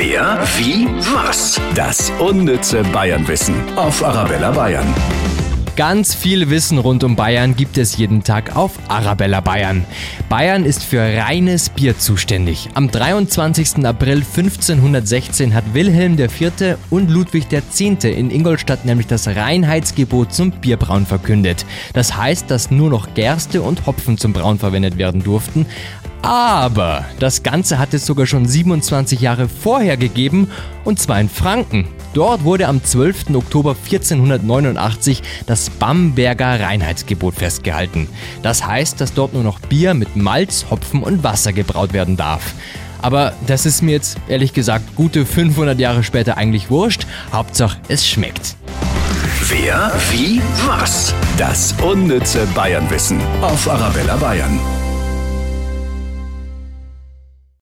Wer, wie, was? Das unnütze Bayernwissen auf Arabella Bayern. Ganz viel Wissen rund um Bayern gibt es jeden Tag auf Arabella Bayern. Bayern ist für reines Bier zuständig. Am 23. April 1516 hat Wilhelm IV. und Ludwig X. in Ingolstadt nämlich das Reinheitsgebot zum Bierbrauen verkündet. Das heißt, dass nur noch Gerste und Hopfen zum Brauen verwendet werden durften. Aber das Ganze hat es sogar schon 27 Jahre vorher gegeben, und zwar in Franken. Dort wurde am 12. Oktober 1489 das Bamberger Reinheitsgebot festgehalten. Das heißt, dass dort nur noch Bier mit Malz, Hopfen und Wasser gebraut werden darf. Aber das ist mir jetzt ehrlich gesagt gute 500 Jahre später eigentlich wurscht. Hauptsache, es schmeckt. Wer, wie, was? Das unnütze Bayernwissen auf Arabella Bayern.